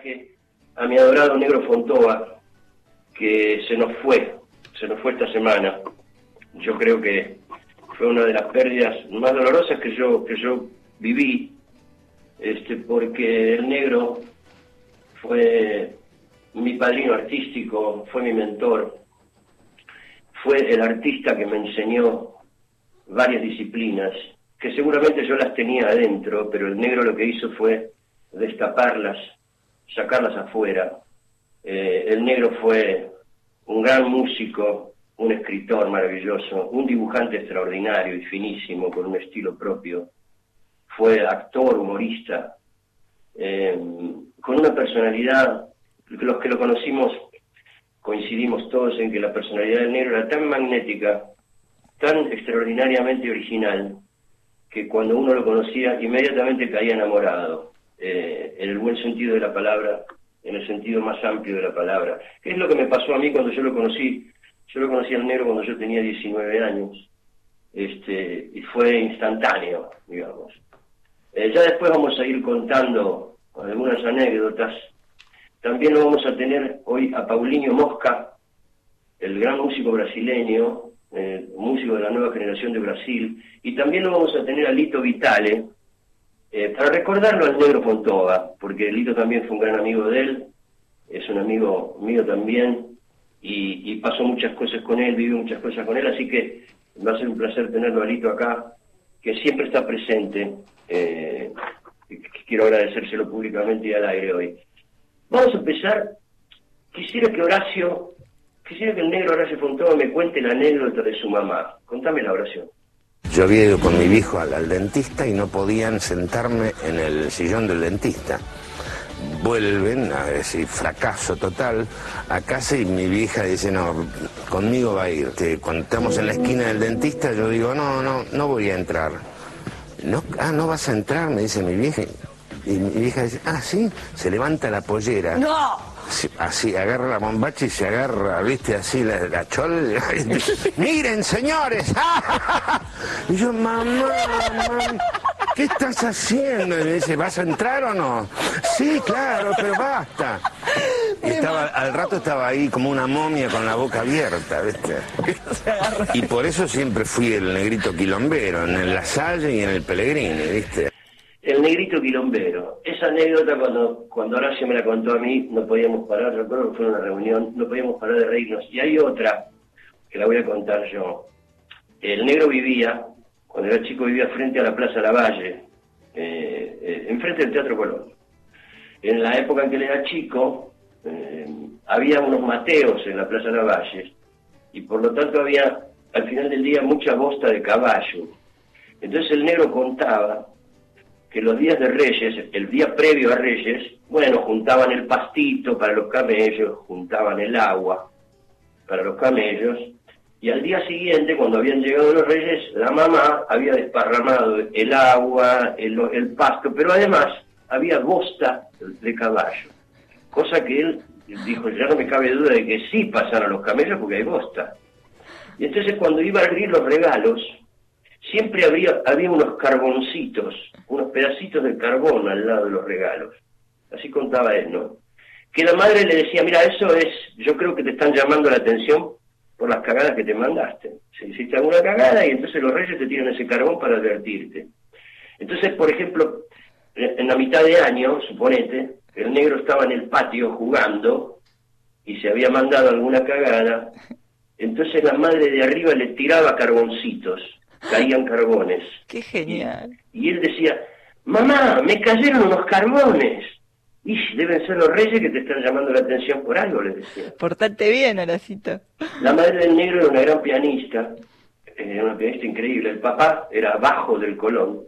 homenaje a mi adorado negro Fontova, que se nos fue, se nos fue esta semana. Yo creo que fue una de las pérdidas más dolorosas que yo, que yo viví, este, porque el negro fue mi padrino artístico, fue mi mentor, fue el artista que me enseñó varias disciplinas, que seguramente yo las tenía adentro, pero el negro lo que hizo fue destaparlas, sacarlas afuera. Eh, el negro fue un gran músico, un escritor maravilloso, un dibujante extraordinario y finísimo, con un estilo propio. Fue actor, humorista, eh, con una personalidad, los que lo conocimos coincidimos todos en que la personalidad del negro era tan magnética, tan extraordinariamente original, que cuando uno lo conocía inmediatamente caía enamorado, eh, en el buen sentido de la palabra, en el sentido más amplio de la palabra. ¿Qué es lo que me pasó a mí cuando yo lo conocí? Yo lo conocí al negro cuando yo tenía 19 años, este, y fue instantáneo, digamos. Eh, ya después vamos a ir contando algunas anécdotas. También lo vamos a tener hoy a Paulinho Mosca, el gran músico brasileño, eh, músico de la nueva generación de Brasil, y también lo vamos a tener a Lito Vitale, eh, para recordarlo al negro Fontova, porque Lito también fue un gran amigo de él, es un amigo mío también, y, pasó muchas cosas con él, vivió muchas cosas con él, así que va a ser un placer tenerlo a Lito acá, que siempre está presente. Eh, quiero agradecérselo públicamente y al aire hoy. Vamos a empezar. Quisiera que Horacio Quisiera que el negro Horacio Fontova me cuente la anécdota de su mamá. Contame la oración. Yo había ido con mi viejo al, dentista y no podían sentarme en el sillón del dentista. Vuelven, a decir, fracaso total, a casa y mi vieja dice, no, conmigo va a ir. Cuando estamos en la esquina del dentista, yo digo, no, no, no voy a entrar. Ah, no vas a entrar, me dice mi vieja. Y mi vieja dice, ah, sí, se levanta la pollera. ¡No! Así, agarra la bombacha y se agarra, viste, así la, la chol. Miren, señores. y yo, mamá, ¿qué estás haciendo? Y me dice, ¿vas a entrar o no? Sí, claro, pero basta. Y estaba, al rato estaba ahí como una momia con la boca abierta, ¿viste? Y por eso siempre fui el negrito quilombero, en el La Salle y en el Pellegrini, ¿viste? El negrito quilombero. Esa anécdota cuando, cuando Horacio me la contó a mí, no podíamos parar, recuerdo que fue una reunión, no podíamos parar de reírnos. Y hay otra, que la voy a contar yo. El negro vivía, cuando era chico vivía frente a la Plaza Lavalle, eh, eh, enfrente del Teatro Colón. En la época en que él era chico, eh, había unos mateos en la Plaza Lavalle, y por lo tanto había al final del día mucha bosta de caballo. Entonces el negro contaba que los días de Reyes, el día previo a Reyes, bueno, juntaban el pastito para los camellos, juntaban el agua para los camellos, y al día siguiente, cuando habían llegado los Reyes, la mamá había desparramado el agua, el, pasto, pero además había bosta de caballo, cosa que él dijo, ya no me cabe duda de que sí pasaron los camellos porque hay bosta. Y entonces cuando iba a abrir los regalos, siempre había, había unos carboncitos, unos pedacitos de carbón al lado de los regalos. Así contaba él, ¿no? Que la madre le decía, mira, eso es, yo creo que te están llamando la atención por las cagadas que te mandaste. Si hiciste alguna cagada y entonces los reyes te tiran ese carbón para advertirte. Entonces, por ejemplo, en la mitad de año, suponete, el negro estaba en el patio jugando y se había mandado alguna cagada, entonces la madre de arriba le tiraba carboncitos caían carbones. ¡Qué genial! Y, él decía, mamá, me cayeron unos carbones. Y deben ser los reyes que te están llamando la atención por algo, le decía. Portate bien, Horacito. La madre del negro era una gran pianista, era una pianista increíble. El papá era bajo del Colón.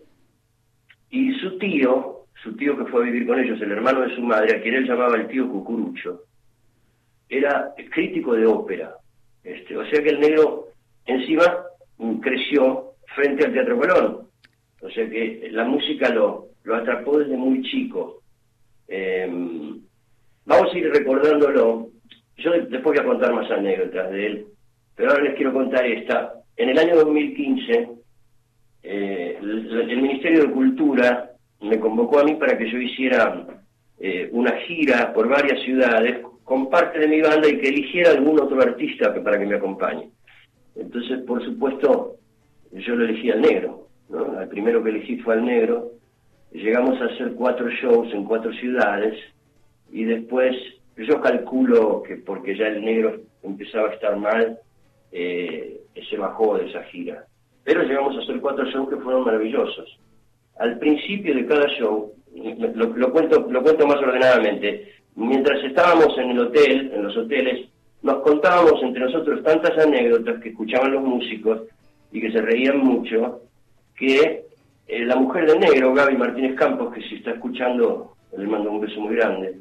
Y su tío, su tío que fue a vivir con ellos, el hermano de su madre, a quien él llamaba el tío Cucurucho, era crítico de ópera. Este, o sea que el negro encima creció frente al Teatro Colón. O sea que la música lo, lo atrapó desde muy chico. Em, vamos a ir recordándolo. Yo después voy a contar más anécdotas de él, pero ahora les quiero contar esta. En el año 2015, eh, el, Ministerio de Cultura me convocó a mí para que yo hiciera eh, una gira por varias ciudades con parte de mi banda y que eligiera algún otro artista para que me acompañe. Entonces, por supuesto, yo lo elegí al negro, ¿no? El primero que elegí fue al negro. Llegamos a hacer cuatro shows en cuatro ciudades y después yo calculo que porque ya el negro empezaba a estar mal, eh, se bajó de esa gira. Pero llegamos a hacer cuatro shows que fueron maravillosos. Al principio de cada show, lo, lo cuento, lo cuento más ordenadamente, mientras estábamos en el hotel, en los hoteles, nos contábamos entre nosotros tantas anécdotas que escuchaban los músicos y que se reían mucho, que eh, la mujer del negro, Gaby Martínez Campos, que si está escuchando, le mando un beso muy grande,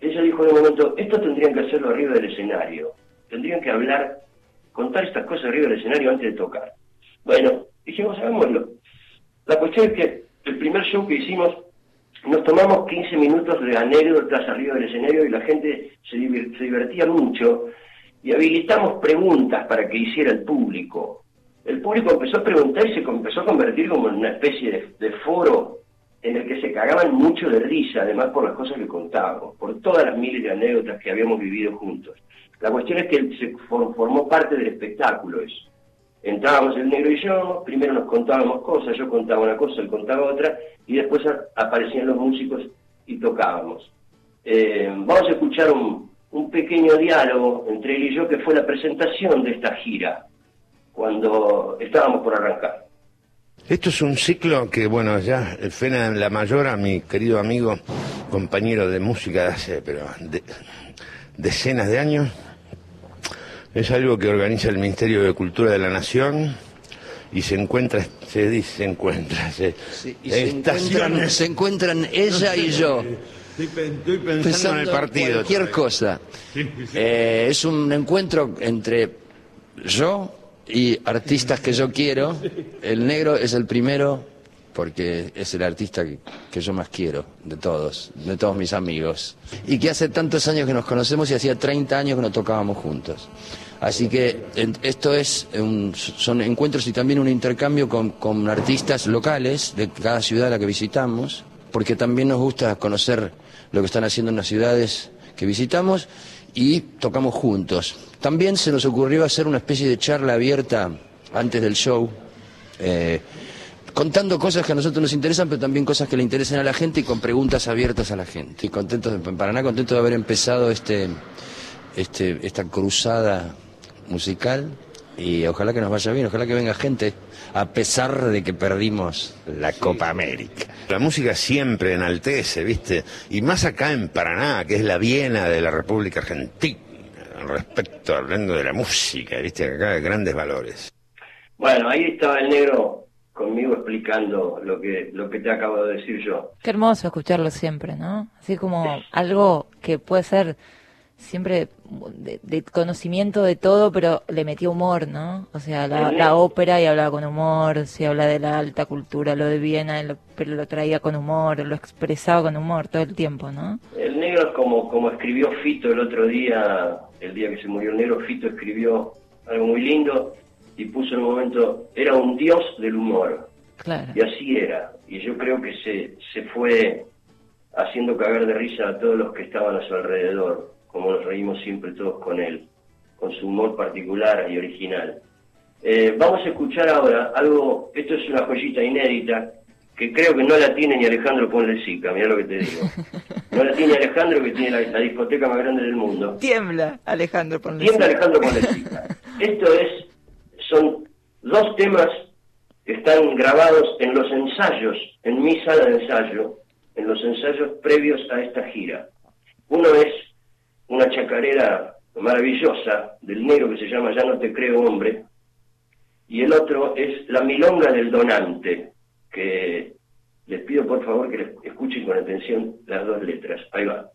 ella dijo en un momento, esto tendrían que hacerlo arriba del escenario, tendrían que hablar, contar estas cosas arriba del escenario antes de tocar. Bueno, dijimos, hagámoslo. La cuestión es que el primer show que hicimos nos tomamos 15 minutos de anécdotas arriba del escenario y la gente se, divertía mucho y habilitamos preguntas para que hiciera el público. El público empezó a preguntar y se empezó a convertir como en una especie de, foro en el que se cagaban mucho de risa, además por las cosas que contábamos, por todas las miles de anécdotas que habíamos vivido juntos. La cuestión es que se formó parte del espectáculo eso. Entrábamos el negro y yo, primero nos contábamos cosas, yo contaba una cosa, él contaba otra, y después aparecían los músicos y tocábamos. Eh, vamos a escuchar un, un pequeño diálogo entre él y yo que fue la presentación de esta gira, cuando estábamos por arrancar. Esto es un ciclo que, bueno, ya el Fena La Mayora, mi querido amigo, compañero de música de hace, pero decenas de años, es algo que organiza el Ministerio de Cultura de la Nación y se encuentra, se dice, se encuentra, se, se, encuentran, ella y yo. Estoy, pensando, en el partido. Cualquier cosa. Eh, es un encuentro entre yo y artistas que yo quiero. El negro es el primero porque es el artista que, yo más quiero de todos, de todos mis amigos. Y que hace tantos años que nos conocemos y hacía 30 años que no tocábamos juntos. Así que esto es son encuentros y también un intercambio con, artistas locales de cada ciudad a la que visitamos, porque también nos gusta conocer lo que están haciendo en las ciudades que visitamos y tocamos juntos. También se nos ocurrió hacer una especie de charla abierta antes del show. Eh, contando cosas que a nosotros nos interesan, pero también cosas que le interesan a la gente y con preguntas abiertas a la gente. Y contentos en Paraná, contento de haber empezado este, este, esta cruzada musical y ojalá que nos vaya bien, ojalá que venga gente, a pesar de que perdimos la Copa América. La música siempre enaltece, ¿viste? Y más acá en Paraná, que es la Viena de la República Argentina, respecto, hablando de la música, ¿viste? Acá hay grandes valores. Bueno, ahí estaba el negro conmigo explicando lo que lo que te acabo de decir yo. Qué hermoso escucharlo siempre, ¿no? Así como algo que puede ser siempre de, conocimiento de todo, pero le metía humor, ¿no? O sea, la, ópera y hablaba con humor, se habla de la alta cultura, lo de Viena, pero lo traía con humor, lo expresaba con humor todo el tiempo, ¿no? El negro, como, como escribió Fito el otro día, el día que se murió el negro, Fito escribió algo muy lindo y puso en un momento, era un dios del humor. Claro. Y así era. Y yo creo que se, se fue haciendo cagar de risa a todos los que estaban a su alrededor, como nos reímos siempre todos con él, con su humor particular y original. Eh, vamos a escuchar ahora algo, esto es una joyita inédita, que creo que no la tiene ni Alejandro Ponlecica, mira lo que te digo. No la tiene Alejandro, que tiene la, discoteca más grande del mundo. Tiembla Alejandro Ponlecica. Tiembla Alejandro Ponlecica. Esto es son dos temas que están grabados en los ensayos, en mi sala de ensayo, en los ensayos previos a esta gira. Uno es una chacarera maravillosa del negro que se llama Ya no te creo hombre, y el otro es La milonga del donante, que les pido por favor que escuchen con atención las dos letras. Ahí va.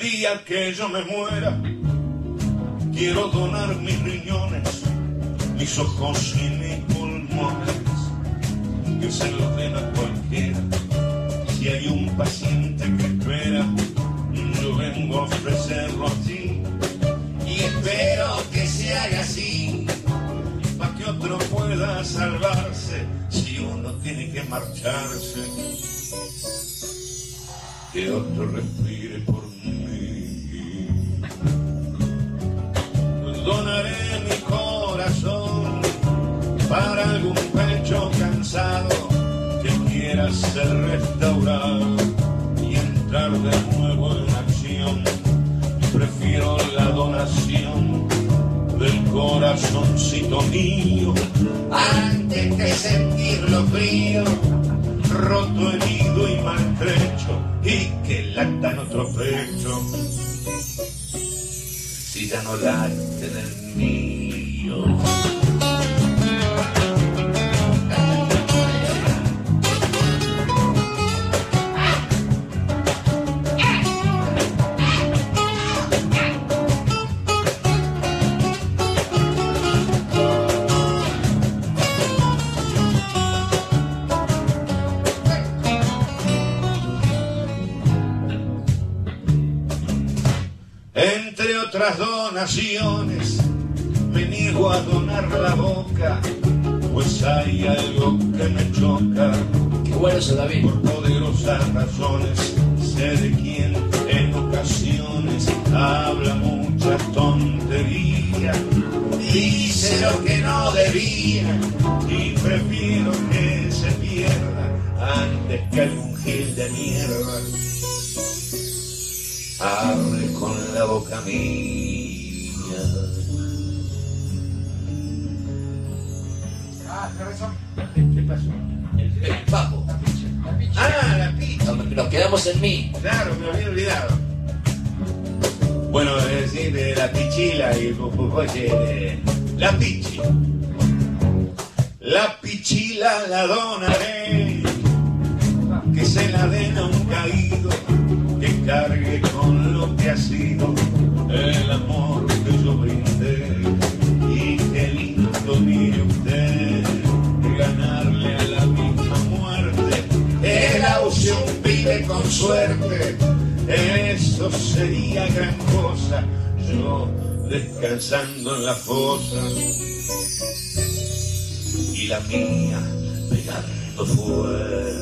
Día que yo me muera, quiero donar mis riñones, mis ojos y mis pulmones, que se los den a cualquiera. Si hay un paciente que espera, yo vengo a ofrecerlo así. Y espero que se haga así, para que otro pueda salvarse, si uno tiene que marcharse que otro respire por Donaré mi corazón para algún pecho cansado que quiera ser restaurado y entrar de nuevo en acción. Prefiero la donación del corazoncito mío antes que sentirlo frío roto, herido y maltrecho, y que lata en otro pecho, si ya no. Donaciones, me niego a donar la boca, pues hay algo que me choca. Qué bueno eso, David. Por poderosas razones, sé de quién en ocasiones habla mucha tontería. Dice lo que no debía y prefiero que se pierda antes que algún gil de mierda hable con la boca mía. ¿Qué pasó? El papo. Ah, la picha. Nos, nos quedamos en mí. Claro, me había olvidado. Bueno, es decir, de la pichila y el la pichi. La pichila la donaré, que se la den a un caído, que cargue con lo que ha sido el amor conoce un pibe con suerte, eso sería gran cosa, yo descansando en la fosa. Y la mía pegando fuerte.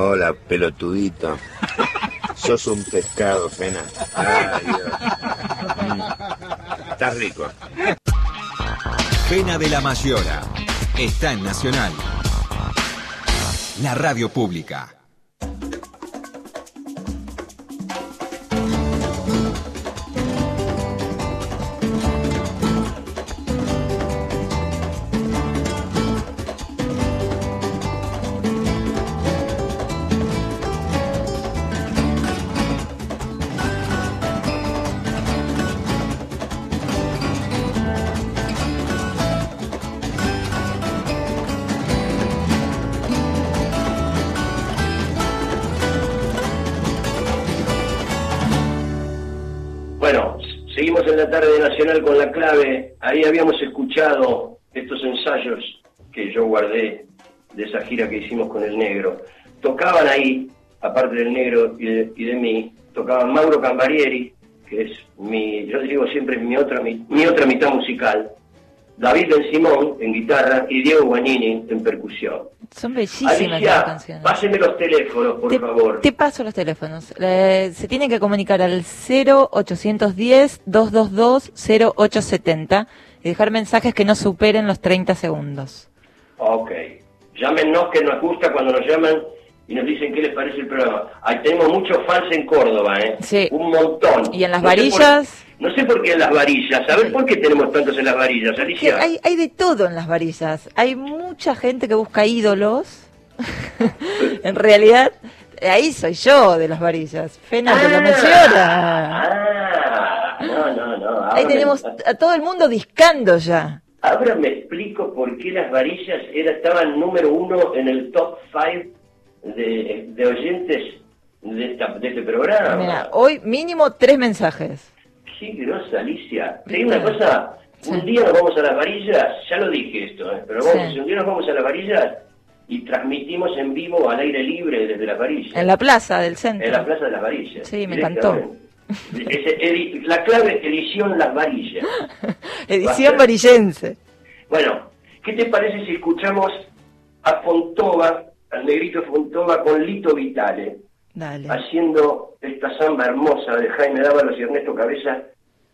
Hola, pelotudito. Sos un pescado, Fena. Ay, Dios. Estás rico. Pena de la Mayora. Está en Nacional. La radio pública. Nacional con la clave. Ahí habíamos escuchado estos ensayos que yo guardé de esa gira que hicimos con el negro. Tocaban ahí, aparte del negro y de, mí, tocaban Mauro Cambarieri, que es mi, yo digo siempre mi otra, mi, otra mitad musical, David Ben Simón en guitarra y Diego Guagnini en percusión. Son bellísimas las Alicia, canciones. páseme los teléfonos, por te, favor. te paso los teléfonos. Eh, se tienen que comunicar al 0810-222-0870 y dejar mensajes que no superen los 30 segundos. Ok. Llámenos que nos gusta cuando nos llaman y nos dicen qué les parece el programa. Ahí tenemos muchos fans en Córdoba, ¿eh? Sí. Un montón. Y en las No sé por- varillas. no sé por qué en las varillas. A ver por qué tenemos tantos en las varillas, Alicia. hay, hay de todo en las varillas. Hay mucha gente que busca ídolos. en realidad, ahí soy yo de las varillas. Fena te lo menciona. Ah, no, no, no. Ahí tenemos a todo el mundo discando ya. Ahora me explico por qué las varillas era, estaban número uno en el top five de, de oyentes de, esta, de este programa. Mira, hoy mínimo tres mensajes. Qué grosa, Alicia. Te digo una cosa, un día nos vamos a las varillas, ya lo dije esto, ¿eh? pero vamos, Sí. si un día nos vamos a las varillas y transmitimos en vivo al aire libre desde las varillas. En la plaza del centro. En la plaza de las varillas. Sí, me. Ese- edi- la clave edición las varillas. Edición Va. varillense. Bueno, ¿qué te parece si escuchamos a Fontova, al negrito Fontova con Lito Vitale? Dale. haciendo esta samba hermosa de Jaime Dávalos y Ernesto Cabeza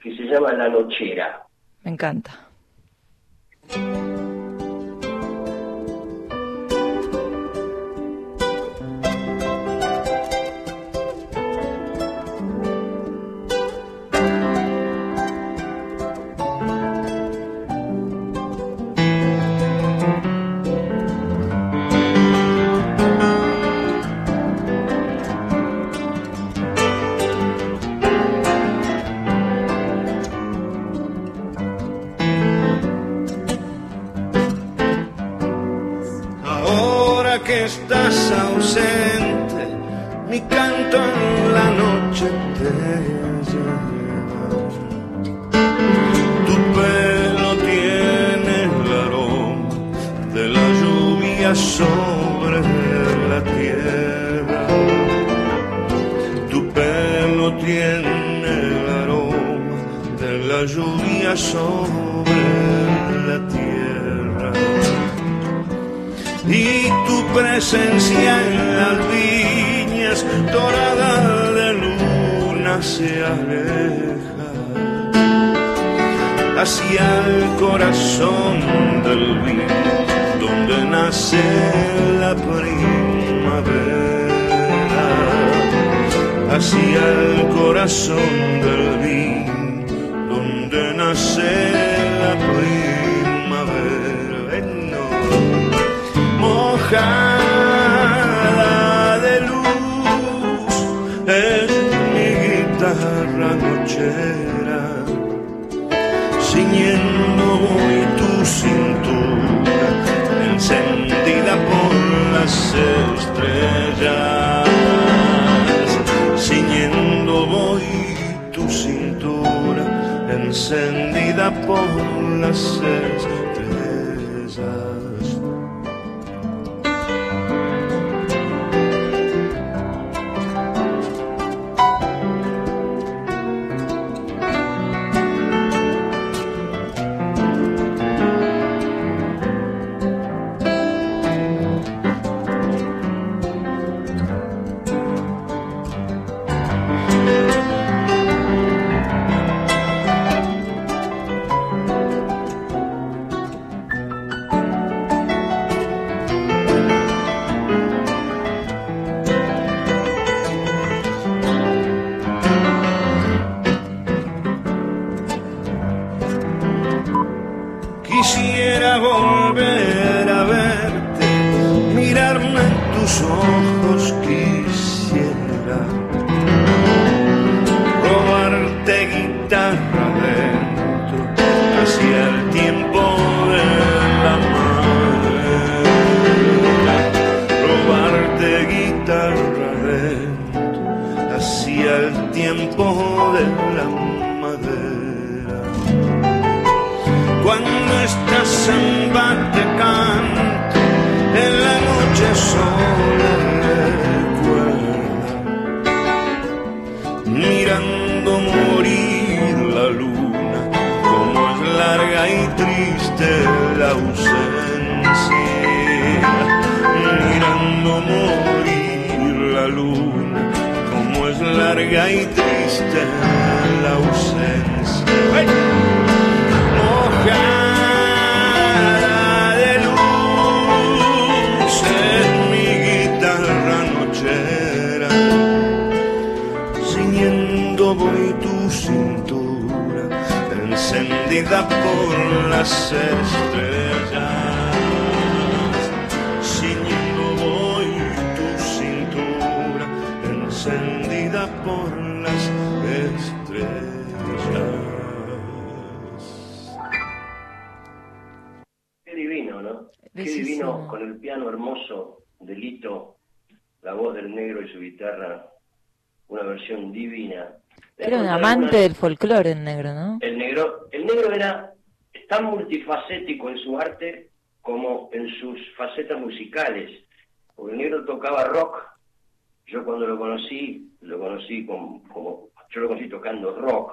que se llama La Nochera. Me encanta. Sobre la tierra. Tu pelo tiene el aroma de la lluvia sobre la tierra. Y tu presencia en las viñas dorada de luna se aleja. Hacia el corazón del vino nace la primavera. Hacia el corazón del vino donde nace la primavera. No. Mojada encendida por las estrellas. Las estrellas. Ciñendo voy tu cintura, encendida por las estrellas. Qué divino, ¿no? Qué divino con el piano hermoso de Lito, la voz del negro y su guitarra, una versión divina. Era un amante del folclore el negro, ¿no? El negro, el negro era tan multifacético en su arte como en sus facetas musicales. Porque el negro tocaba rock. Yo cuando lo conocí, lo conocí como, como yo lo conocí tocando rock.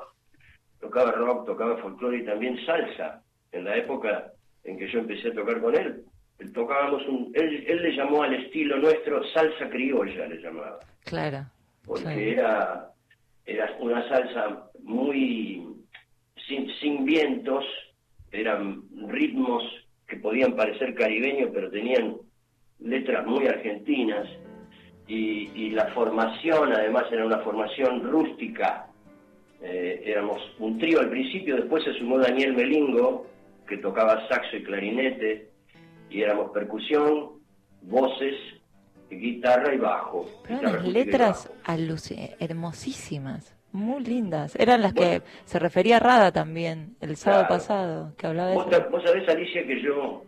Tocaba rock, tocaba folclore y también salsa. En la época en que yo empecé a tocar con él, él tocábamos un, él, él le llamó al estilo nuestro salsa criolla, le llamaba Claro. porque Sí. era, era una salsa muy sin, sin vientos, eran ritmos que podían parecer caribeños, pero tenían letras muy argentinas, y, y la formación además era una formación rústica. Eh, éramos un trío al principio, después se sumó Daniel Melingo, que tocaba saxo y clarinete, y éramos percusión, voces, guitarra y bajo. Pero guitarra unas letras bajo. hermosísimas, muy lindas. Eran las Bueno. que se refería Rada también, el sábado Claro. pasado, que hablaba de Vos, eso. vos sabés, Alicia, que yo,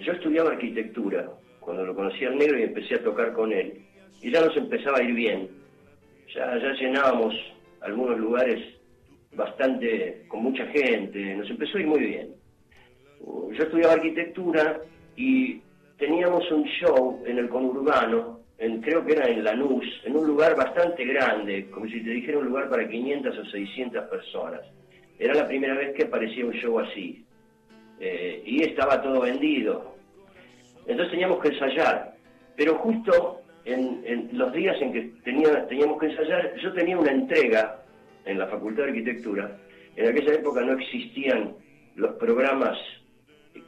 yo estudiaba arquitectura cuando lo conocí al negro y empecé a tocar con él. Y ya nos empezaba a ir bien. Ya, ya llenábamos algunos lugares bastante, con mucha gente, nos empezó a ir muy bien. Yo estudiaba arquitectura y teníamos un show en el conurbano, creo que era en Lanús, en un lugar bastante grande, como si te dijera un lugar para 500 o 600 personas. Era la primera vez que aparecía un show así. Eh, y estaba todo vendido. Entonces teníamos que ensayar. Pero justo en, en los días en que tenía, teníamos que ensayar, yo tenía una entrega en la Facultad de Arquitectura. En aquella época no existían los programas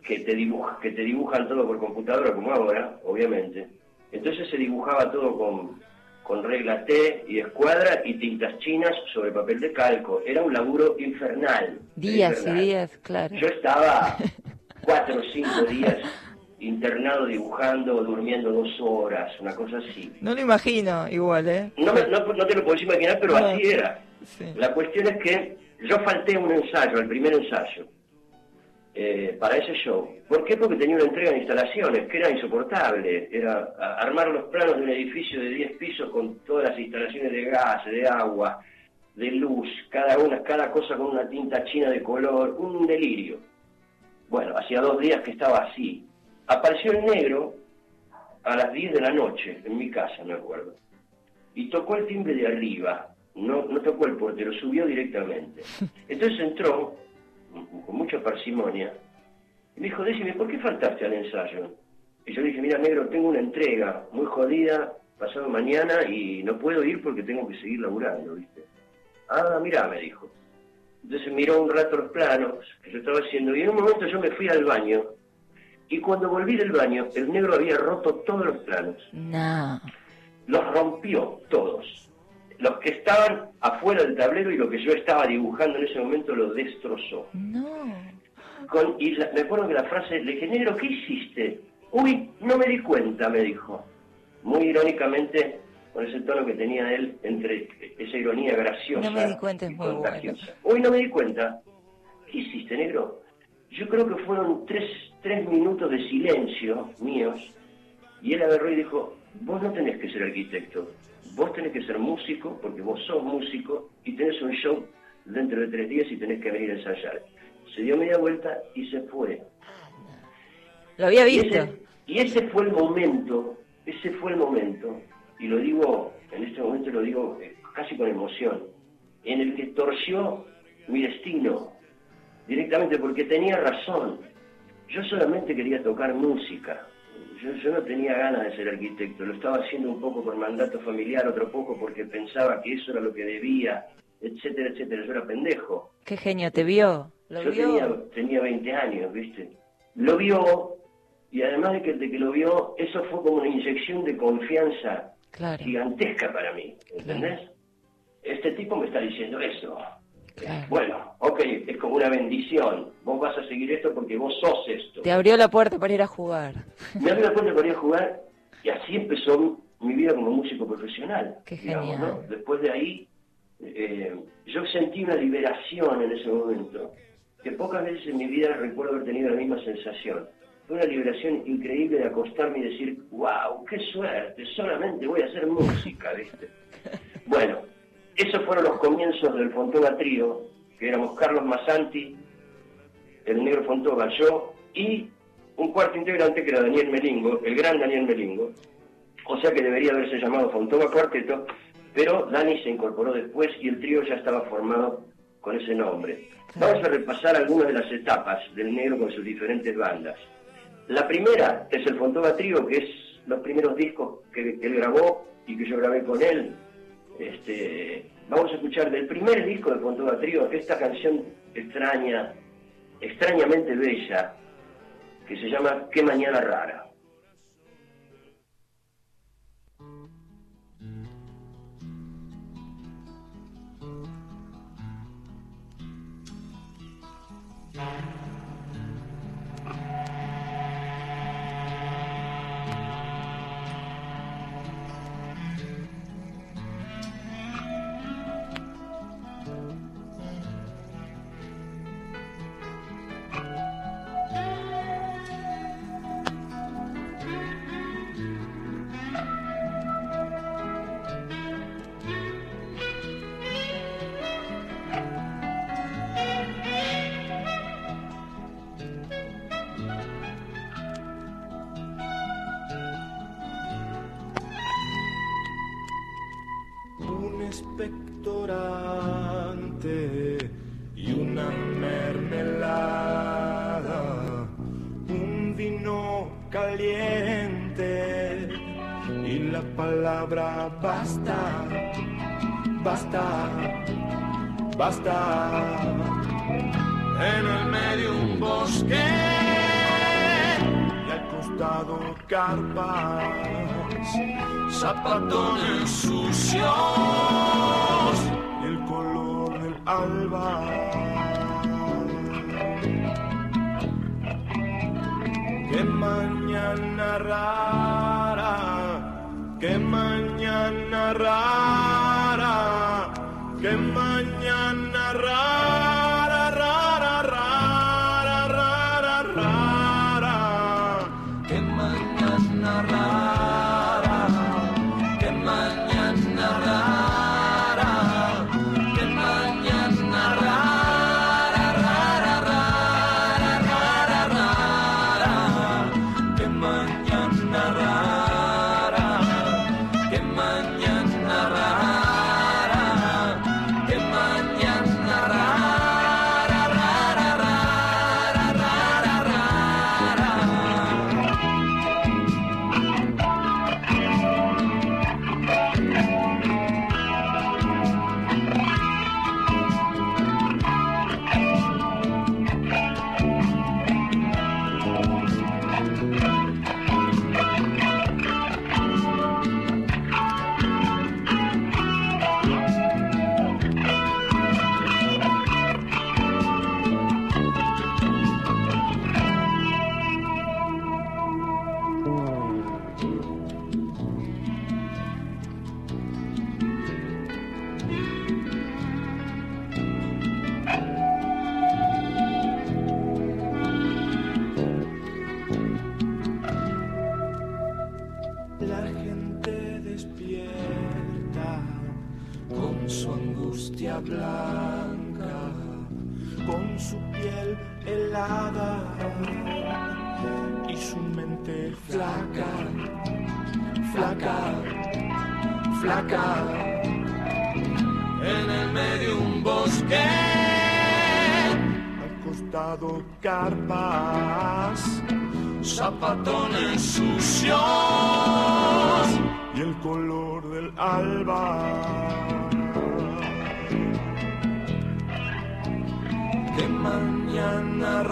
que te, dibuj- que te dibujan todo por computadora como ahora, obviamente. Entonces se dibujaba todo con, con regla T y escuadra y tintas chinas sobre papel de calco. Era un laburo infernal. Días y días, claro. Yo estaba cuatro o cinco días internado dibujando, durmiendo dos horas, una cosa así. No lo imagino igual, ¿eh? No, me- no, no te lo podés imaginar, pero No. así era. Sí. La cuestión es que yo falté un ensayo, al primer ensayo, eh, para ese show. ¿Por qué? Porque tenía una entrega de instalaciones que era insoportable. Era armar los planos de un edificio de 10 pisos con todas las instalaciones de gas, de agua, de luz, cada una, cada cosa con una tinta china de color, un delirio. Bueno, hacía dos días que estaba así. Apareció el negro a las 10 de la noche en mi casa, me acuerdo. Y tocó el timbre de arriba. No, no tocó el portero, subió directamente. Entonces entró con mucha parsimonia y me dijo, decime, ¿por qué faltaste al ensayo? Y yo le dije, mira, negro, tengo una entrega muy jodida pasado mañana y no puedo ir porque tengo que seguir laburando, ¿viste? Ah, mira, me dijo. Entonces miró un rato los planos que yo estaba haciendo y en un momento yo me fui al baño y cuando volví del baño el negro había roto todos los planos. No. Los rompió todos. Los que estaban afuera del tablero y lo que yo estaba dibujando en ese momento lo destrozó. No. Con, y la- me acuerdo que la frase, le dije, negro, ¿qué hiciste? Uy, no me di cuenta, me dijo. Muy irónicamente, con ese tono que tenía él, entre esa ironía graciosa. No me di cuenta, es muy bueno. Uy, no me di cuenta. ¿Qué hiciste, negro? Yo creo que fueron tres, tres minutos de silencio míos, y él agarró y dijo, vos no tenés que ser arquitecto, vos tenés que ser músico, porque vos sos músico, y tenés un show dentro de tres días y tenés que venir a ensayar. Se dio media vuelta y se fue. Lo había Y visto. ese, y ese fue el momento, ese fue el momento, y lo digo, en este momento lo digo eh, casi con emoción, en el que torció mi destino directamente porque tenía razón. Yo solamente quería tocar música. Yo, yo no tenía ganas de ser arquitecto, lo estaba haciendo un poco por mandato familiar, otro poco porque pensaba que eso era lo que debía, etcétera, etcétera. Yo era pendejo. Qué genio, ¿te vio? ¿Lo Yo vio? tenía, tenía 20 años, ¿viste? Lo vio, y además de que, de que lo vio, eso fue como una inyección de confianza Claro, gigantesca para mí, ¿entendés? Este tipo me está diciendo eso. Claro. Bueno, ok, es como una bendición. Vos vas a seguir esto porque vos sos esto. Te abrió la puerta para ir a jugar. Me abrió la puerta para ir a jugar y así empezó mi, vida como músico profesional. Qué digamos, genial. ¿no? Después de ahí, eh, yo sentí una liberación en ese momento, que pocas veces en mi vida recuerdo haber tenido la misma sensación. Fue una liberación increíble de acostarme y decir, wow, qué suerte, solamente voy a hacer música, ¿viste? Bueno, esos fueron los comienzos del Fontova Trío, que éramos Carlos Massanti, el negro Fontova, yo y un cuarto integrante que era Daniel Melingo, el gran Daniel Melingo, o sea que debería haberse llamado Fontova Cuarteto, pero Dani se incorporó después y el trío ya estaba formado con ese nombre. Vamos a repasar algunas de las etapas del negro con sus diferentes bandas. La primera es el Fontova Trío, que es los primeros discos que él grabó y que yo grabé con él. Este, vamos a escuchar del primer disco de Fontova Trío esta canción extraña, extrañamente bella, que se llama Qué Mañana Rara. Basta. En el medio un bosque y al costado carpas, zapatones sucios y el color del alba. Zapatones sucios y el color del alba. Qué mañana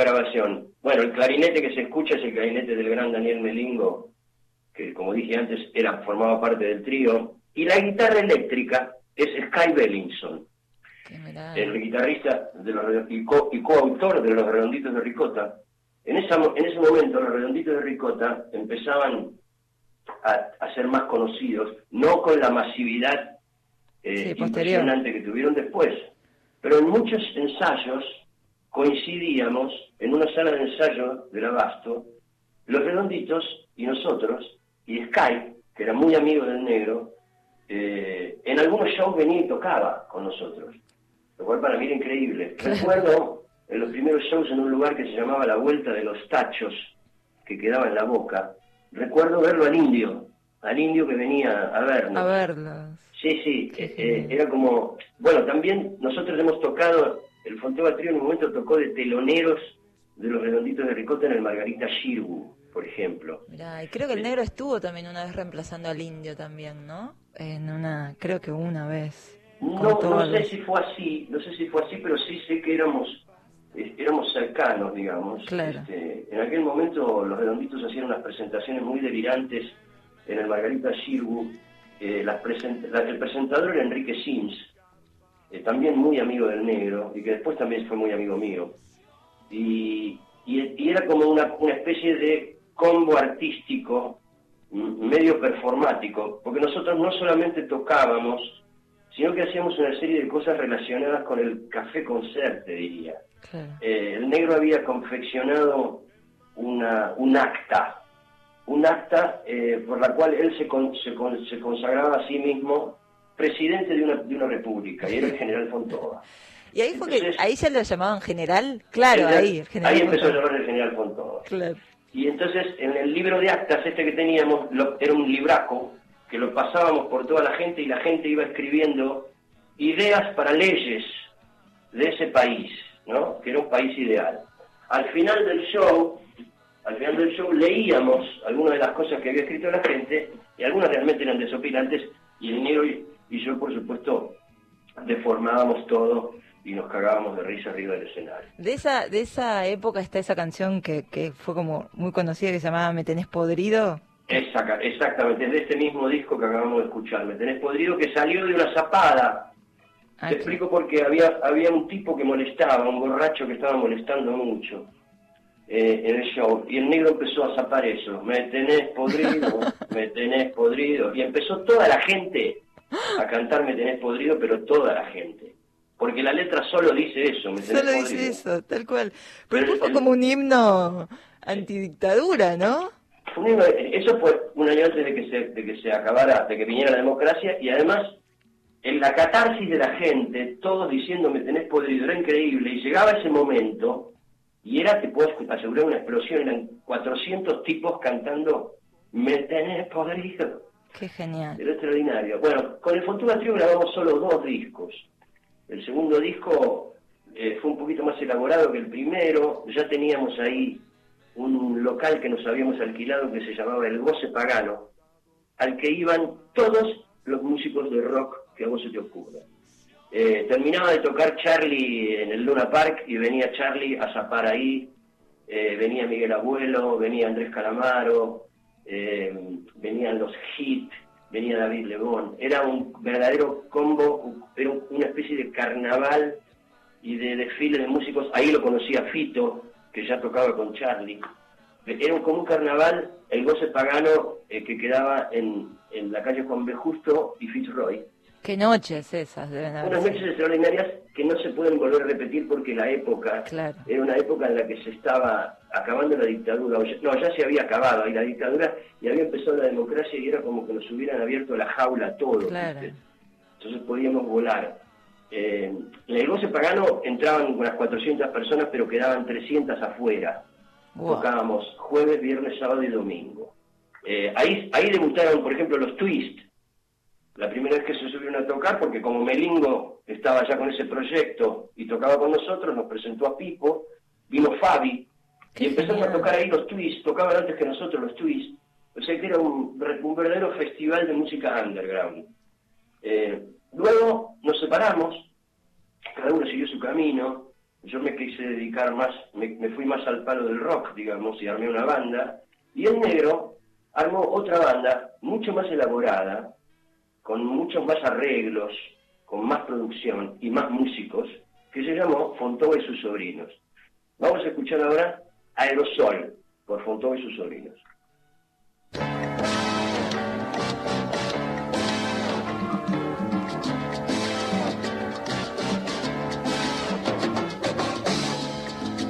esta grabación. Bueno, el clarinete que se escucha es el clarinete del gran Daniel Melingo, que como dije antes era formaba parte del trío. Y la guitarra eléctrica es Sky Bellinson, el guitarrista de los, y, co- y coautor de Los Redonditos de Ricota. En, esa, en ese momento los Redonditos de Ricota empezaban a, a ser más conocidos, no con la masividad eh, Sí, impresionante que tuvieron después, pero en muchos ensayos coincidíamos en una sala de ensayo del Abasto, los Redonditos y nosotros, y Sky, que era muy amigo del negro, eh, en algunos shows venía y tocaba con nosotros, lo cual para mí era increíble. Recuerdo en los primeros shows en un lugar que se llamaba La Vuelta de los Tachos, que quedaba en la boca, recuerdo verlo al indio, al indio que venía a vernos. A verlos. Sí, sí, eh, era como, bueno, también nosotros hemos tocado, el Fonteva Trío en un momento tocó de teloneros de los redonditos de Ricota en el Margarita Shirgu, por ejemplo. Mirá, y creo que el negro estuvo también una vez reemplazando al indio también, ¿no? En una, creo que una vez. No, no sé si fue así, no sé si fue así, pero sí sé que éramos eh, éramos cercanos, digamos. Claro. Este, en aquel momento los redonditos hacían unas presentaciones muy delirantes en el Margarita Shirgu. Eh, las present- la- el presentador era Enrique Sims, eh, también muy amigo del negro, y que después también fue muy amigo mío. Y, y- y era como una, una especie de combo artístico, medio performático, porque nosotros no solamente tocábamos, sino que hacíamos una serie de cosas relacionadas con el café concert, te diría. Claro. Eh, el negro había confeccionado una, un acta, un acta eh, por la cual él se, con- se, con- se consagraba a sí mismo presidente de una, de una república, y era el general Fontova. Y ahí fue que, ahí se lo llamaban general, claro, General- ahí, general. ahí empezó a llamar el general Fontova. Claro. Y entonces en el libro de actas este que teníamos lo- era un libraco que lo pasábamos por toda la gente y la gente iba escribiendo ideas para leyes de ese país, ¿no? Que era un país ideal. Al final del show, al final del show leíamos algunas de las cosas que había escrito la gente y algunas realmente eran desopilantes y el negro y, yo por supuesto deformábamos todo y nos cagábamos de risa arriba del escenario. De esa, de esa época está esa canción que, que fue como muy conocida que se llamaba Me tenés podrido. Exacta- exactamente, es de este mismo disco que acabamos de escuchar. Me tenés podrido que salió de una zapada. Ah, Te explico porque había, había un tipo que molestaba, un borracho que estaba molestando mucho eh, en el show. Y el negro empezó a zapar eso. Me tenés podrido, me tenés podrido. Y empezó toda la gente a cantar Me tenés podrido, pero toda la gente. Porque la letra solo dice eso, me tenés Solo podrido. dice eso, tal cual. Pero Pero fue el- como un himno antidictadura, ¿no? Fue un himno- Eso fue un año antes de que se, de que se acabara, de que viniera la democracia, y además en la catarsis de la gente, todos diciendo me tenés podrido, era increíble, y llegaba ese momento, y era, te puedo asegurar, una explosión, eran 400 tipos cantando me tenés podrido. Qué genial. Era extraordinario. Bueno, con el Fontura Trio grabamos solo dos discos. El segundo disco eh, fue un poquito más elaborado que el primero, ya teníamos ahí un local que nos habíamos alquilado que se llamaba El Goce Pagano, al que iban todos los músicos de rock que a vos se te ocurra. Eh, terminaba de tocar Charlie en el Luna Park y venía Charlie a zapar ahí, eh, venía Miguel Abuelo, venía Andrés Calamaro, eh, venían los Hit, venía David Lebón. Era un verdadero combo, era una especie de carnaval y de desfile de músicos. Ahí lo conocía Fito, que ya tocaba con Charlie. Era como un carnaval, el goce pagano eh, que quedaba en, en la calle Juan B. Justo y Fitzroy. Qué noches esas deben haber Unas noches extraordinarias que no se pueden volver a repetir porque la época Claro. era una época en la que se estaba acabando la dictadura. o ya- No, ya se había acabado y la dictadura y había empezado la democracia y era como que nos hubieran abierto la jaula a todos. Entonces podíamos volar. Eh, en el goce pagano entraban unas 400 personas, pero quedaban 300 afuera. Wow. Tocábamos jueves, viernes, sábado y domingo. Eh, ahí, ahí debutaron, por ejemplo, los Twist. La primera vez que se subieron a tocar, porque como Melingo estaba ya con ese proyecto y tocaba con nosotros, nos presentó a Pipo, vino Fabi, Qué y empezamos genial. a tocar ahí los Twist, tocaban antes que nosotros los Twist. O sea que era un, un verdadero festival de música underground. Eh, luego nos separamos, cada uno siguió su camino, yo me quise dedicar más, me, me fui más al palo del rock, digamos, y armé una banda, y el negro armó otra banda mucho más elaborada, con muchos más arreglos, con más producción y más músicos, que se llamó Fontova y sus sobrinos. Vamos a escuchar ahora Aerosol por Fontova y sus sobrinos.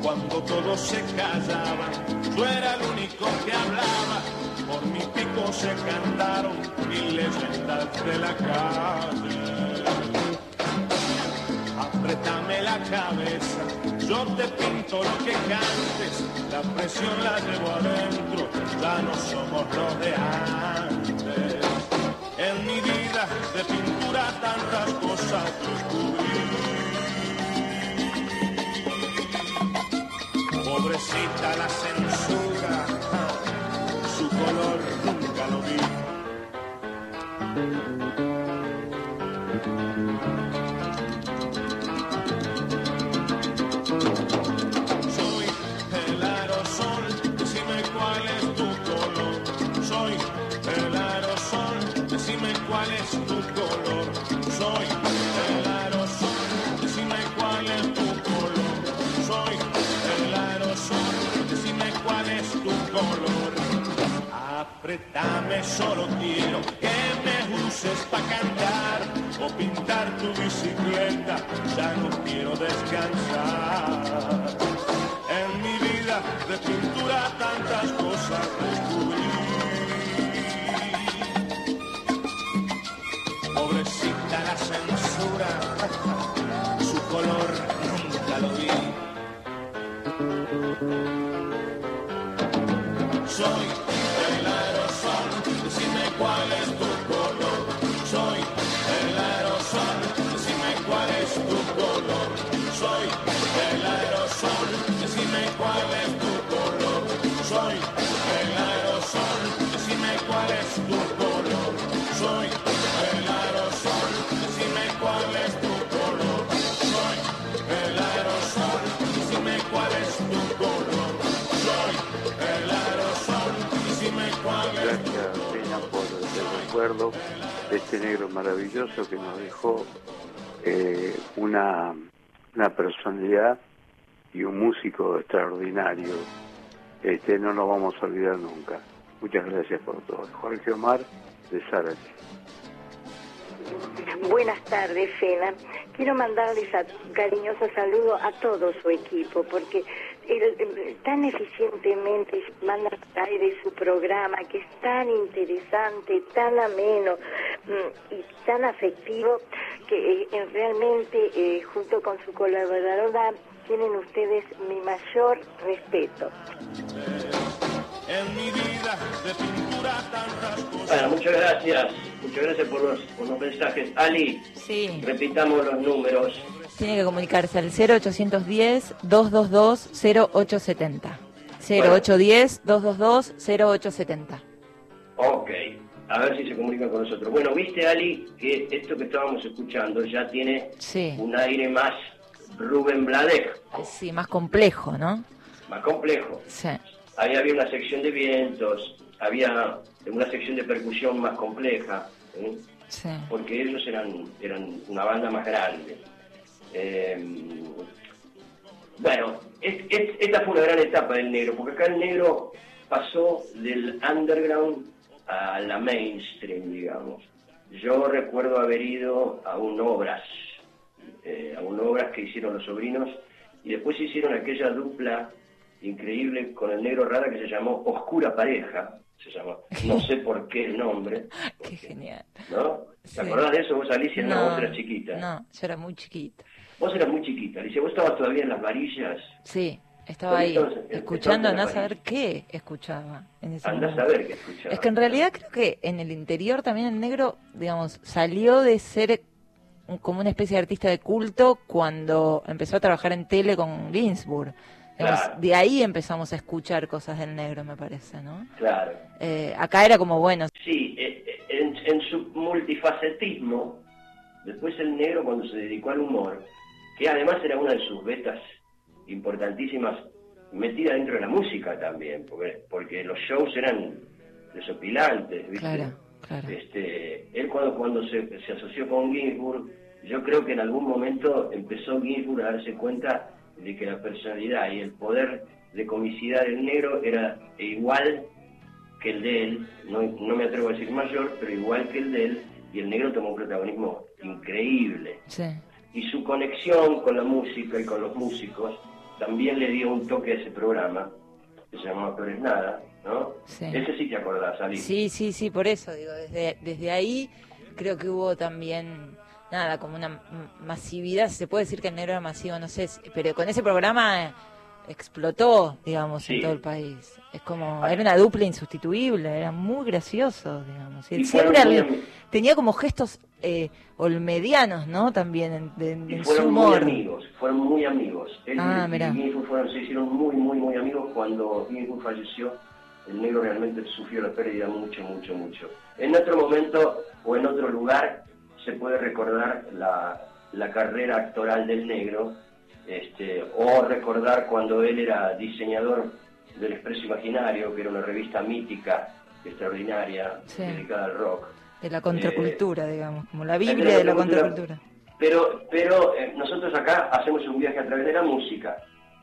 Cuando todos se callaban, yo era el único que hablaba. Por mi pico se cantaron mil leyendas de la calle. Apretame la cabeza, yo te pinto lo que cantes. La presión la llevo adentro, ya no somos los de antes. En mi vida de pintura tantas cosas descubrí. Pobrecita la censura, su color Apretame, solo quiero que me uses pa' cantar o pintar tu bicicleta, ya no quiero descansar. En mi vida de pintura de este negro maravilloso que nos dejó eh, una, una personalidad y un músico extraordinario. Este, no nos vamos a olvidar nunca. Muchas gracias por todo. Jorge Omar de Zárate. Buenas tardes, Fena. Quiero mandarles a, cariñoso saludo a todo su equipo, porque tan eficientemente mandan al aire su programa, que es tan interesante, tan ameno mm, y tan afectivo, que eh, realmente, eh, junto con su colaboradora, tienen ustedes mi mayor respeto. Bueno, muchas gracias. Muchas gracias por los, por los mensajes. Ali, Sí, repitamos los números. tiene que comunicarse al 0810-222-0870. 0810-222-0870. Ok, a ver si se comunican con nosotros. Bueno, viste, Ali, que esto que estábamos escuchando ya tiene Sí. un aire más Rubén Blades, Sí, más complejo, ¿no? más complejo. Sí. Ahí había una sección de vientos, había una sección de percusión más compleja, ¿eh? Sí. porque ellos eran, eran una banda más grande. Eh, bueno, es- es- esta fue una gran etapa del negro, porque acá el negro pasó del underground a la mainstream, digamos. Yo recuerdo haber ido a un obras, eh, a un obras que hicieron los sobrinos, y después hicieron aquella dupla increíble con el negro rara que se llamó Oscura Pareja, se llamó, no sé por qué el nombre, Qué genial. ¿no? ¿Te Sí. acordás de eso vos, Alicia? No, vos eras chiquita. No, yo era muy chiquita. Vos eras muy chiquita, Alicia. Vos estabas todavía en las varillas. Sí, estaba ahí, entonces, escuchando, entonces andá a saber qué escuchaba en ese Andás momento. a ver qué escuchabas. Es que en realidad creo que en el interior también el negro, digamos, salió de ser como una especie de artista de culto cuando empezó a trabajar en tele con Ginsburg. Claro. De ahí empezamos a escuchar cosas del negro, me parece, ¿no? Claro. Eh, acá era como, bueno, Sí, eh, eh, en, en su multifacetismo, después el negro cuando se dedicó al humor, que además era una de sus vetas importantísimas, metida dentro de la música también, porque, porque los shows eran desopilantes, ¿viste? claro, claro. Este, él cuando, cuando se, se asoció con Ginsburg, yo creo que en algún momento empezó Ginsburg a darse cuenta de que la personalidad y el poder de comicidad del negro era igual que el de él, no, no me atrevo a decir mayor, pero igual que el de él, y el negro tomó un protagonismo increíble. Sí, Y su conexión con la música y con los músicos también le dio un toque a ese programa, que se llamaba Peor es Nada, ¿no? Sí. Ese sí te acordás, Ali. Sí, sí, sí, por eso, digo, desde, desde ahí creo que hubo también, nada, como una masividad, se puede decir que el negro era masivo, no sé, pero con ese programa eh, explotó, digamos, en todo el país. Es como, era una dupla insustituible, era muy gracioso, digamos. Y, Y siempre muy tenía como gestos eh, olmedianos, ¿no? También en, de- Y en su fueron muy amigos, fueron muy amigos. Él Ah, y fueron, se hicieron muy, muy, muy amigos cuando Ginsburg falleció. El negro realmente sufrió la pérdida mucho, mucho, mucho. En otro momento o en otro lugar se puede recordar la, la carrera actoral del negro, este, o recordar cuando él era diseñador del Expreso Imaginario, que era una revista mítica, extraordinaria, Sí. dedicada al rock. De la contracultura, digamos, como la Biblia de la contracultura. contracultura. Pero, pero eh, nosotros acá hacemos un viaje a través de la música,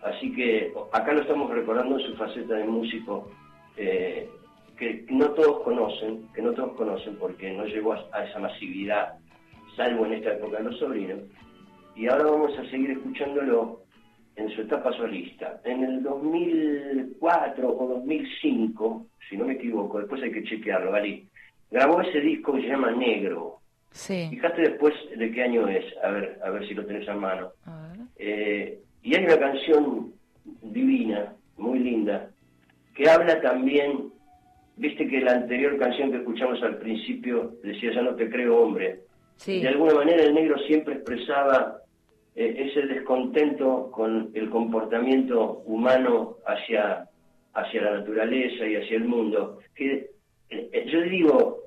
así que acá lo estamos recordando en su faceta de músico, eh, que no todos conocen, que no todos conocen porque no llegó a, a esa masividad, salvo en esta época los sobrinos. Y ahora vamos a seguir escuchándolo en su etapa solista. En el 2004 o 2005, si no me equivoco, después hay que chequearlo, ¿vale? Grabó ese disco que se llama Negro. Sí. Fíjate después de qué año es, a ver, a ver si lo tenés a mano. A ver. Eh, y hay una canción divina, muy linda, que habla también, viste que la anterior canción que escuchamos al principio decía, ya no te creo hombre. De alguna manera el negro siempre expresaba eh, ese descontento con el comportamiento humano hacia, hacia la naturaleza y hacia el mundo. Que eh, eh, yo digo,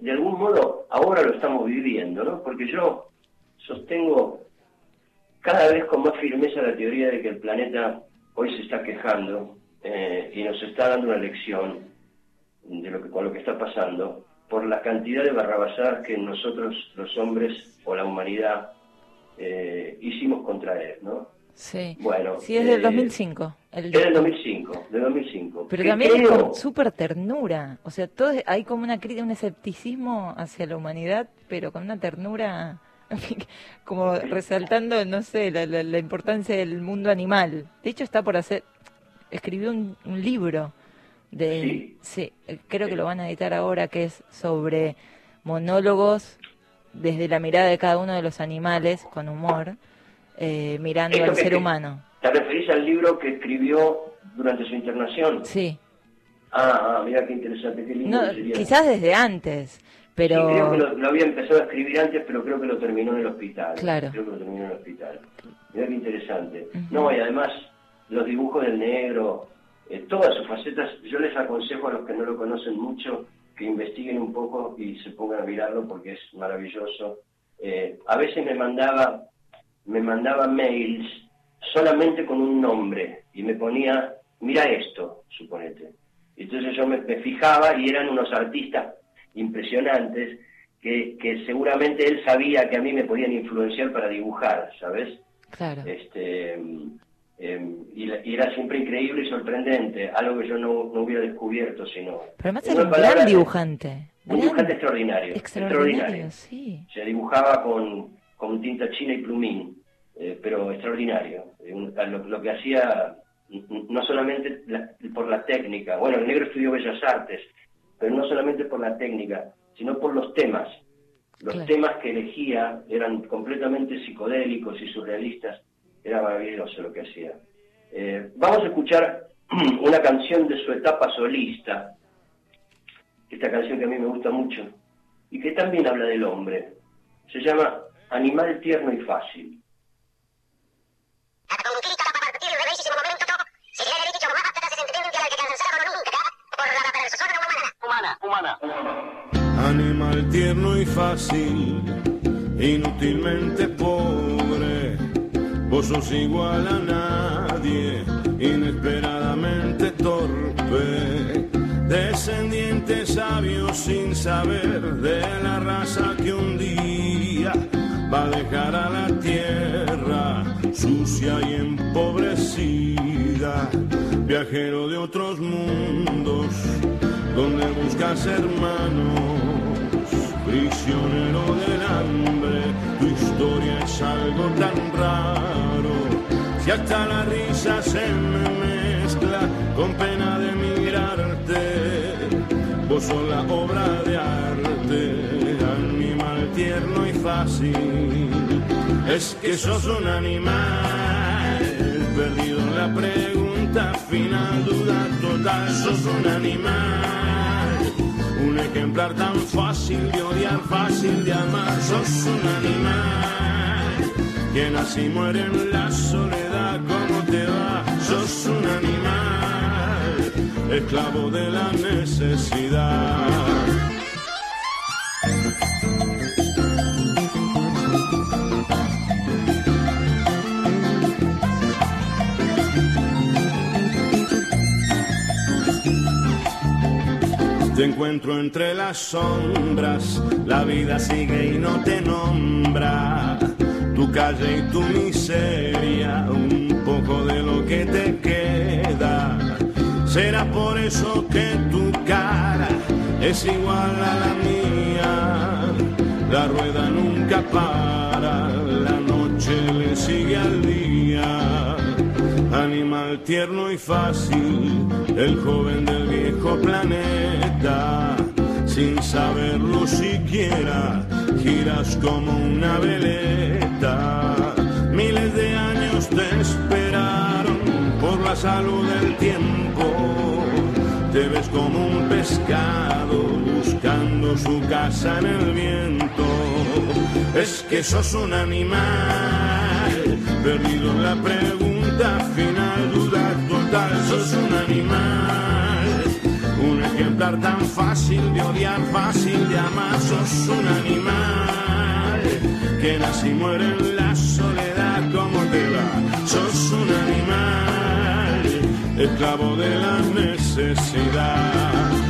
de algún modo ahora lo estamos viviendo, ¿no? Porque yo sostengo cada vez con más firmeza la teoría de que el planeta hoy se está quejando y nos está dando una lección de lo que, con lo que está pasando por la cantidad de barrabasadas que nosotros, los hombres o la humanidad, eh, hicimos contra él, ¿no? Sí. Bueno, Sí, es del eh, 2005. El Era del disco. 2005, del 2005. Pero también es creo- con súper ternura. O sea, todo es- hay como una crítica, un escepticismo hacia la humanidad, pero con una ternura, como resaltando, no sé, la, la- la importancia del mundo animal. De hecho, está por hacer, escribió un, un libro de, Sí. sí, creo que lo van a editar ahora, que es sobre monólogos desde la mirada de cada uno de los animales, con humor, eh, mirando al ser que- humano. ¿Te referís al libro que escribió durante su internación? Sí. Ah, ah, mira qué interesante, qué lindo No, sería. quizás desde antes, pero Sí, creo que lo, lo había empezado a escribir antes, pero creo que lo terminó en el hospital. Claro. Creo que lo terminó en el hospital. Mira qué interesante. Ujú. No, y además los dibujos del negro, eh, todas sus facetas. Yo les aconsejo a los que no lo conocen mucho que investiguen un poco y se pongan a mirarlo porque es maravilloso. Eh, a veces me mandaba, me mandaba mails solamente con un nombre y me ponía, mira esto, suponete. Entonces yo me, me fijaba y eran unos artistas impresionantes que, que seguramente él sabía que a mí me podían influenciar para dibujar, ¿sabes? Claro. Este, eh, y, la- y era siempre increíble y sorprendente, algo que yo no, no hubiera descubierto, sino... Pero además era un gran dibujante. Un Gran- dibujante extraordinario. Extraordinario, sí. Se dibujaba con, con tinta china y plumín, eh, pero extraordinario. Eh, un- Lo, lo que hacía, no solamente la- por la técnica, bueno, el negro estudió Bellas Artes, pero no solamente por la técnica, sino por los temas. Los Claro. temas que elegía eran completamente psicodélicos y surrealistas. Era maravilloso lo que hacía. Eh, vamos a escuchar una canción de su etapa solista, esta canción que a mí me gusta mucho, y que también habla del hombre. Se llama Animal tierno y fácil. Animal tierno y fácil, inútilmente pobre. Vos sos igual a nadie, inesperadamente torpe. Descendiente sabio sin saber de la raza que un día va a dejar a la tierra sucia y empobrecida. Viajero de otros mundos, donde buscas hermanos, prisionero del hambre, tu historia es algo tan raro, si hasta la risa se me mezcla con pena de mirarte, vos sos la obra de arte, animal tierno y fácil, es que sos un animal, perdido en la pregunta final, duda total, sos un animal. Un ejemplar tan fácil de odiar, fácil de amar, sos un animal. Que nace y muere en la soledad, ¿cómo te va? Sos un animal, esclavo de la necesidad. Te encuentro entre las sombras, la vida sigue y no te nombra. Calle y tu miseria, un poco de lo que te queda. Será por eso que tu cara es igual a la mía. La rueda nunca para, la noche le sigue al día. Animal tierno y fácil, el joven del viejo planeta. Sin saberlo siquiera, giras como una veleta. Miles de años te esperaron por la salud del tiempo. Te ves como un pescado buscando su casa en el viento. Es que sos un animal, perdido en la pregunta final, duda total, sos un animal. Un ejemplar tan fácil de odiar, fácil de amar, sos un animal. Que nace y muere en la soledad, como te va? Sos un animal, esclavo de la necesidad.